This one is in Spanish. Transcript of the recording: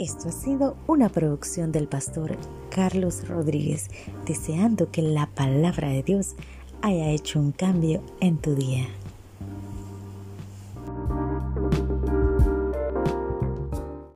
Esto ha sido una producción del pastor Carlos Rodríguez, deseando que la palabra de Dios haya hecho un cambio en tu día.